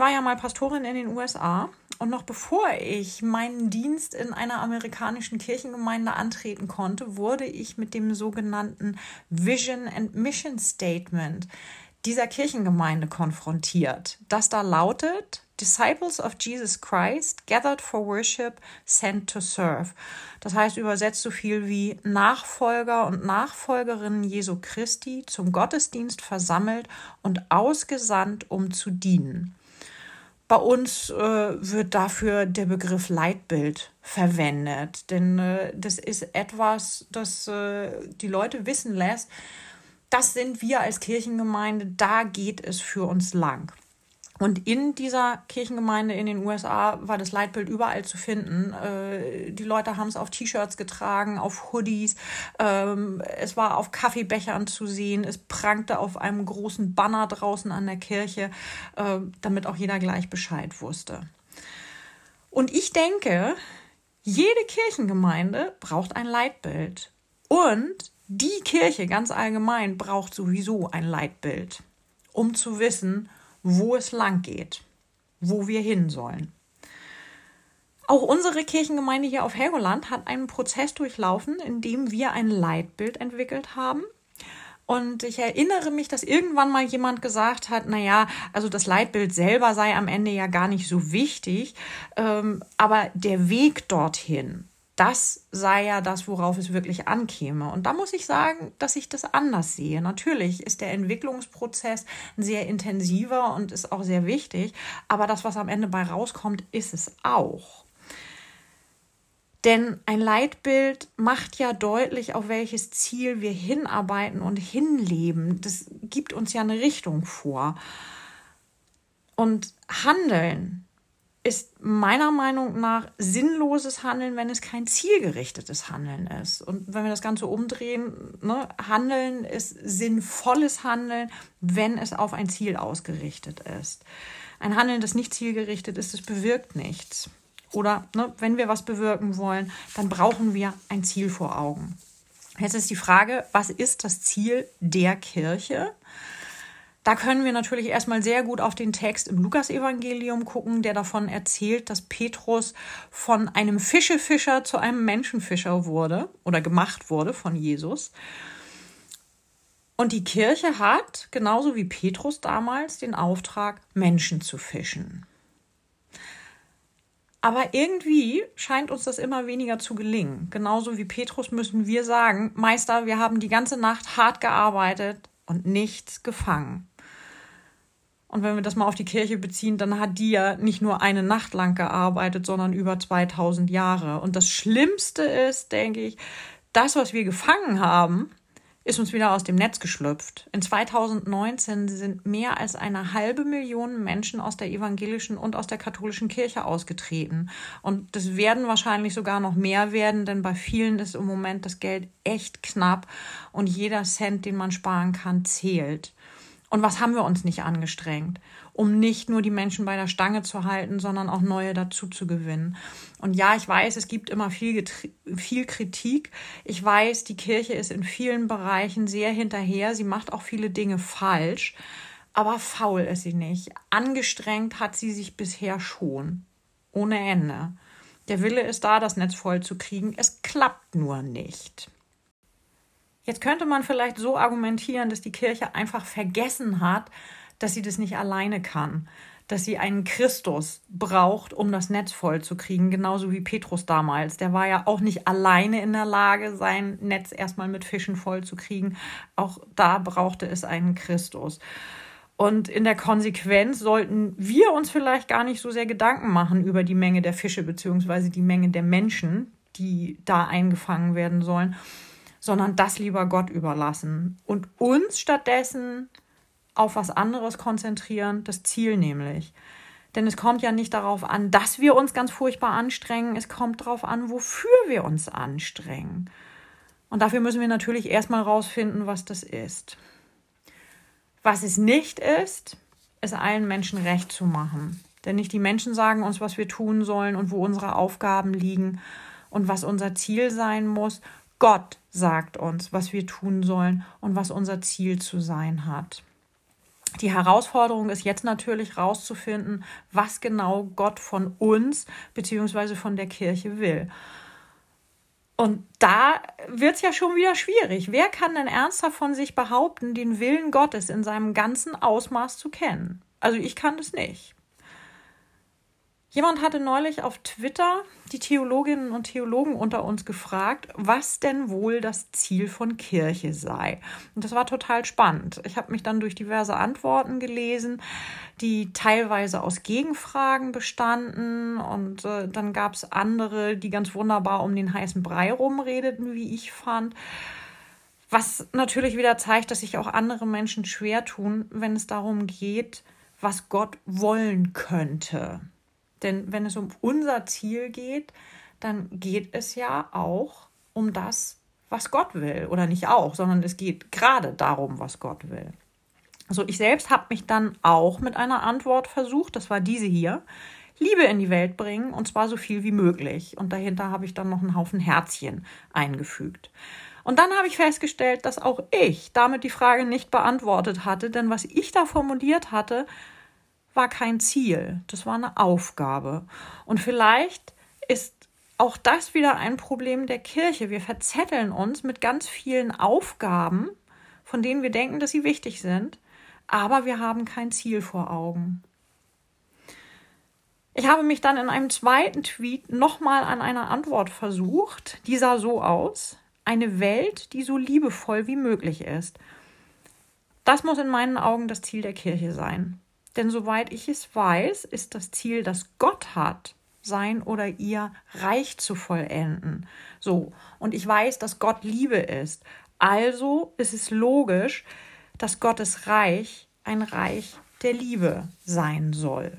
War ja mal Pastorin in den USA und noch bevor ich meinen Dienst in einer amerikanischen Kirchengemeinde antreten konnte, wurde ich mit dem sogenannten Vision and Mission Statement dieser Kirchengemeinde konfrontiert, das da lautet, Disciples of Jesus Christ, gathered for worship, sent to serve. Das heißt übersetzt so viel wie Nachfolger und Nachfolgerinnen Jesu Christi zum Gottesdienst versammelt und ausgesandt, um zu dienen. Bei uns äh, wird dafür der Begriff Leitbild verwendet, denn äh, das ist etwas, das äh, die Leute wissen lässt, das sind wir als Kirchengemeinde, da geht es für uns lang. Und in dieser Kirchengemeinde in den USA war das Leitbild überall zu finden. Äh, die Leute haben es auf T-Shirts getragen, auf Hoodies. Ähm, es war auf Kaffeebechern zu sehen. Es prangte auf einem großen Banner draußen an der Kirche, äh, damit auch jeder gleich Bescheid wusste. Und ich denke, jede Kirchengemeinde braucht ein Leitbild. Und die Kirche ganz allgemein braucht sowieso ein Leitbild, um zu wissen, wo es lang geht, wo wir hin sollen. Auch unsere Kirchengemeinde hier auf Helgoland hat einen Prozess durchlaufen, in dem wir ein Leitbild entwickelt haben. Und ich erinnere mich, dass irgendwann mal jemand gesagt hat, na ja, also das Leitbild selber sei am Ende ja gar nicht so wichtig, ähm, aber der Weg dorthin, das sei ja das, worauf es wirklich ankäme. Und da muss ich sagen, dass ich das anders sehe. Natürlich ist der Entwicklungsprozess sehr intensiver und ist auch sehr wichtig, aber das, was am Ende bei rauskommt, ist es auch. Denn ein Leitbild macht ja deutlich, auf welches Ziel wir hinarbeiten und hinleben. Das gibt uns ja eine Richtung vor. Und Handeln ist meiner Meinung nach sinnloses Handeln, wenn es kein zielgerichtetes Handeln ist. Und wenn wir das Ganze umdrehen, ne, Handeln ist sinnvolles Handeln, wenn es auf ein Ziel ausgerichtet ist. Ein Handeln, das nicht zielgerichtet ist, das bewirkt nichts. Oder ne, wenn wir was bewirken wollen, dann brauchen wir ein Ziel vor Augen. Jetzt ist die Frage, was ist das Ziel der Kirche? Da können wir natürlich erstmal sehr gut auf den Text im Lukasevangelium gucken, der davon erzählt, dass Petrus von einem Fischefischer zu einem Menschenfischer wurde oder gemacht wurde von Jesus. Und die Kirche hat, genauso wie Petrus damals, den Auftrag, Menschen zu fischen. Aber irgendwie scheint uns das immer weniger zu gelingen. Genauso wie Petrus müssen wir sagen, Meister, wir haben die ganze Nacht hart gearbeitet und nichts gefangen. Und wenn wir das mal auf die Kirche beziehen, dann hat die ja nicht nur eine Nacht lang gearbeitet, sondern über 2000 Jahre. Und das Schlimmste ist, denke ich, das, was wir gefangen haben, ist uns wieder aus dem Netz geschlüpft. In 2019 sind mehr als eine halbe Million Menschen aus der evangelischen und aus der katholischen Kirche ausgetreten. Und das werden wahrscheinlich sogar noch mehr werden, denn bei vielen ist im Moment das Geld echt knapp und jeder Cent, den man sparen kann, zählt. Und was haben wir uns nicht angestrengt, um nicht nur die Menschen bei der Stange zu halten, sondern auch neue dazu zu gewinnen. Und ja, ich weiß, es gibt immer viel, viel Kritik. Ich weiß, die Kirche ist in vielen Bereichen sehr hinterher. Sie macht auch viele Dinge falsch. Aber faul ist sie nicht. Angestrengt hat sie sich bisher schon. Ohne Ende. Der Wille ist da, das Netz voll zu kriegen. Es klappt nur nicht. Jetzt könnte man vielleicht so argumentieren, dass die Kirche einfach vergessen hat, dass sie das nicht alleine kann, dass sie einen Christus braucht, um das Netz voll zu kriegen, genauso wie Petrus damals. Der war ja auch nicht alleine in der Lage, sein Netz erstmal mit Fischen voll zu kriegen. Auch da brauchte es einen Christus. Und in der Konsequenz sollten wir uns vielleicht gar nicht so sehr Gedanken machen über die Menge der Fische beziehungsweise die Menge der Menschen, die da eingefangen werden sollen, sondern das lieber Gott überlassen und uns stattdessen auf was anderes konzentrieren, das Ziel nämlich. Denn es kommt ja nicht darauf an, dass wir uns ganz furchtbar anstrengen, es kommt darauf an, wofür wir uns anstrengen. Und dafür müssen wir natürlich erstmal rausfinden, was das ist. Was es nicht ist, ist allen Menschen recht zu machen. Denn nicht die Menschen sagen uns, was wir tun sollen und wo unsere Aufgaben liegen und was unser Ziel sein muss, Gott sagt uns, was wir tun sollen und was unser Ziel zu sein hat. Die Herausforderung ist jetzt natürlich rauszufinden, was genau Gott von uns bzw. von der Kirche will. Und da wird es ja schon wieder schwierig. Wer kann denn ernsthaft von sich behaupten, den Willen Gottes in seinem ganzen Ausmaß zu kennen? Also ich kann das nicht. Jemand hatte neulich auf Twitter die Theologinnen und Theologen unter uns gefragt, was denn wohl das Ziel von Kirche sei. Und das war total spannend. Ich habe mich dann durch diverse Antworten gelesen, die teilweise aus Gegenfragen bestanden. Und äh, dann gab es andere, die ganz wunderbar um den heißen Brei rumredeten, wie ich fand. Was natürlich wieder zeigt, dass sich auch andere Menschen schwer tun, wenn es darum geht, was Gott wollen könnte. Denn wenn es um unser Ziel geht, dann geht es ja auch um das, was Gott will. Oder nicht auch, sondern es geht gerade darum, was Gott will. Also ich selbst habe mich dann auch mit einer Antwort versucht, das war diese hier. Liebe in die Welt bringen und zwar so viel wie möglich. Und dahinter habe ich dann noch einen Haufen Herzchen eingefügt. Und dann habe ich festgestellt, dass auch ich damit die Frage nicht beantwortet hatte, denn was ich da formuliert hatte, war kein Ziel, das war eine Aufgabe. Und vielleicht ist auch das wieder ein Problem der Kirche. Wir verzetteln uns mit ganz vielen Aufgaben, von denen wir denken, dass sie wichtig sind, aber wir haben kein Ziel vor Augen. Ich habe mich dann in einem zweiten Tweet nochmal an einer Antwort versucht. Die sah so aus. Eine Welt, die so liebevoll wie möglich ist. Das muss in meinen Augen das Ziel der Kirche sein. Denn soweit ich es weiß, ist das Ziel, das Gott hat, sein oder ihr Reich zu vollenden. So, und ich weiß, dass Gott Liebe ist. Also ist es logisch, dass Gottes Reich ein Reich der Liebe sein soll.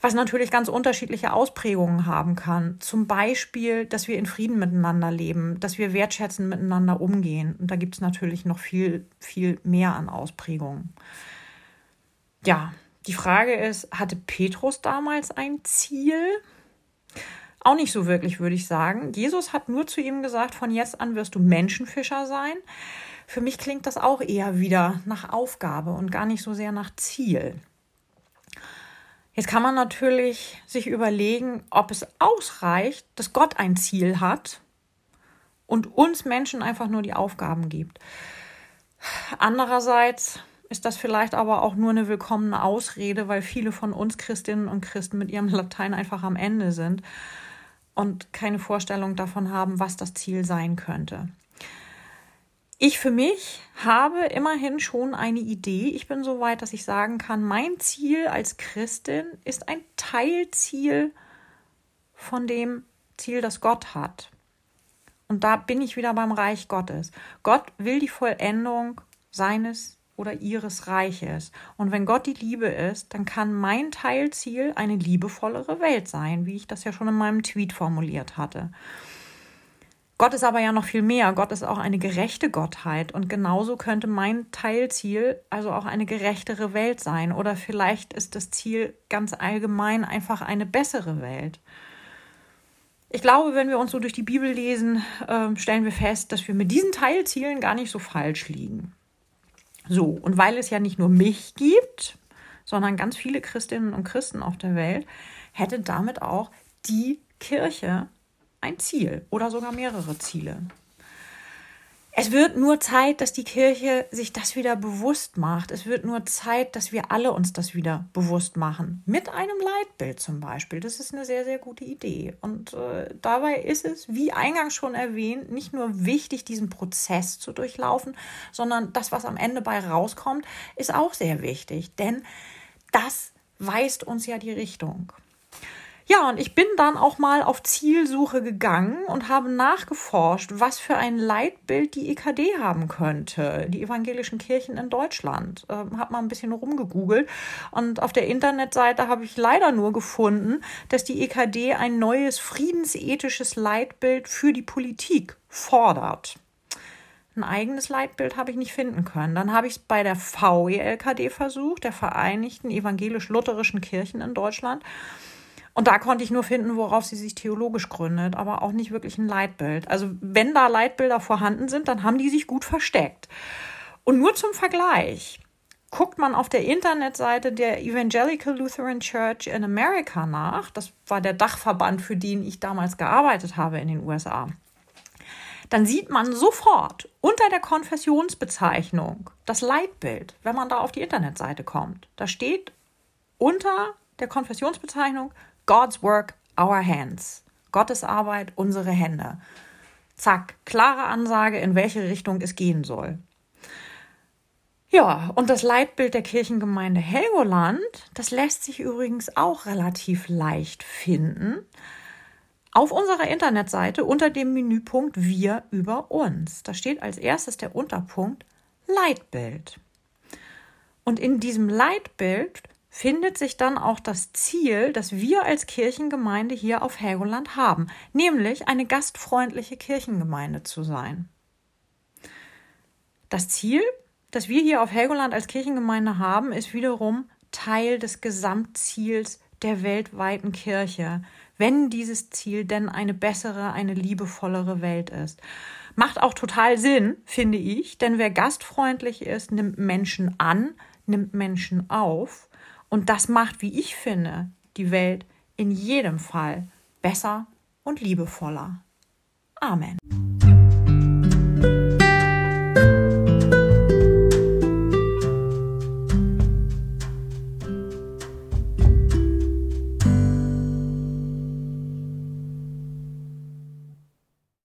Was natürlich ganz unterschiedliche Ausprägungen haben kann. Zum Beispiel, dass wir in Frieden miteinander leben, dass wir wertschätzend miteinander umgehen. Und da gibt es natürlich noch viel, viel mehr an Ausprägungen ja, die Frage ist, hatte Petrus damals ein Ziel? Auch nicht so wirklich, würde ich sagen. Jesus hat nur zu ihm gesagt, von jetzt an wirst du Menschenfischer sein. Für mich klingt das auch eher wieder nach Aufgabe und gar nicht so sehr nach Ziel. Jetzt kann man natürlich sich überlegen, ob es ausreicht, dass Gott ein Ziel hat und uns Menschen einfach nur die Aufgaben gibt. Andererseits ist das vielleicht aber auch nur eine willkommene Ausrede, weil viele von uns Christinnen und Christen mit ihrem Latein einfach am Ende sind und keine Vorstellung davon haben, was das Ziel sein könnte. Ich für mich habe immerhin schon eine Idee. Ich bin so weit, dass ich sagen kann, mein Ziel als Christin ist ein Teilziel von dem Ziel, das Gott hat. Und da bin ich wieder beim Reich Gottes. Gott will die Vollendung seines oder ihres Reiches. Und wenn Gott die Liebe ist, dann kann mein Teilziel eine liebevollere Welt sein, wie ich das ja schon in meinem Tweet formuliert hatte. Gott ist aber ja noch viel mehr. Gott ist auch eine gerechte Gottheit. Und genauso könnte mein Teilziel also auch eine gerechtere Welt sein. Oder vielleicht ist das Ziel ganz allgemein einfach eine bessere Welt. Ich glaube, wenn wir uns so durch die Bibel lesen, äh, stellen wir fest, dass wir mit diesen Teilzielen gar nicht so falsch liegen. So, und weil es ja nicht nur mich gibt, sondern ganz viele Christinnen und Christen auf der Welt, hätte damit auch die Kirche ein Ziel oder sogar mehrere Ziele. Es wird nur Zeit, dass die Kirche sich das wieder bewusst macht. Es wird nur Zeit, dass wir alle uns das wieder bewusst machen. Mit einem Leitbild zum Beispiel. Das ist eine sehr, sehr gute Idee. Und äh, dabei ist es, wie eingangs schon erwähnt, nicht nur wichtig, diesen Prozess zu durchlaufen, sondern das, was am Ende bei rauskommt, ist auch sehr wichtig. Denn das weist uns ja die Richtung. Ja, und ich bin dann auch mal auf Zielsuche gegangen und habe nachgeforscht, was für ein Leitbild die EKD haben könnte, die evangelischen Kirchen in Deutschland. Ähm, habe mal ein bisschen rumgegoogelt und auf der Internetseite habe ich leider nur gefunden, dass die EKD ein neues friedensethisches Leitbild für die Politik fordert. Ein eigenes Leitbild habe ich nicht finden können. Dann habe ich es bei der VELKD versucht, der Vereinigten Evangelisch-Lutherischen Kirchen in Deutschland. Und da konnte ich nur finden, worauf sie sich theologisch gründet, aber auch nicht wirklich ein Leitbild. Also wenn da Leitbilder vorhanden sind, dann haben die sich gut versteckt. Und nur zum Vergleich. Guckt man auf der Internetseite der Evangelical Lutheran Church in America nach, das war der Dachverband, für den ich damals gearbeitet habe in den USA, dann sieht man sofort unter der Konfessionsbezeichnung das Leitbild, wenn man da auf die Internetseite kommt. Da steht unter der Konfessionsbezeichnung God's Work, Our Hands. Gottes Arbeit, unsere Hände. Zack, klare Ansage, in welche Richtung es gehen soll. Ja, und das Leitbild der Kirchengemeinde Helgoland, das lässt sich übrigens auch relativ leicht finden. Auf unserer Internetseite unter dem Menüpunkt Wir über uns. Da steht als erstes der Unterpunkt Leitbild. Und in diesem Leitbild findet sich dann auch das Ziel, das wir als Kirchengemeinde hier auf Helgoland haben, nämlich eine gastfreundliche Kirchengemeinde zu sein. Das Ziel, das wir hier auf Helgoland als Kirchengemeinde haben, ist wiederum Teil des Gesamtziels der weltweiten Kirche, wenn dieses Ziel denn eine bessere, eine liebevollere Welt ist. Macht auch total Sinn, finde ich, denn wer gastfreundlich ist, nimmt Menschen an, nimmt Menschen auf und das macht, wie ich finde, die Welt in jedem Fall besser und liebevoller. Amen.